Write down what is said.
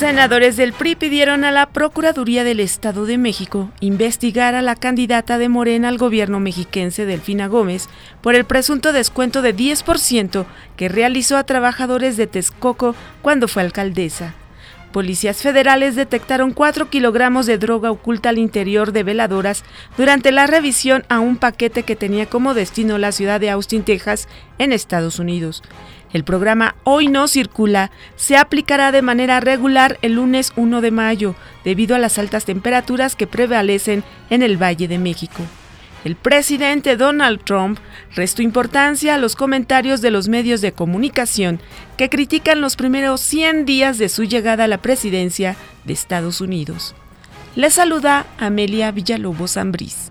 Senadores del PRI pidieron a la Procuraduría del Estado de México investigar a la candidata de Morena al gobierno mexiquense Delfina Gómez por el presunto descuento de 10% que realizó a trabajadores de Texcoco cuando fue alcaldesa. Policías federales detectaron 4 kilogramos de droga oculta al interior de veladoras durante la revisión a un paquete que tenía como destino la ciudad de Austin, Texas, en Estados Unidos. El programa Hoy no circula se aplicará de manera regular el lunes 1 de mayo, debido a las altas temperaturas que prevalecen en el Valle de México. El presidente Donald Trump restó importancia a los comentarios de los medios de comunicación que critican los primeros 100 días de su llegada a la presidencia de Estados Unidos. Le saluda Amelia Villalobos Ambrís.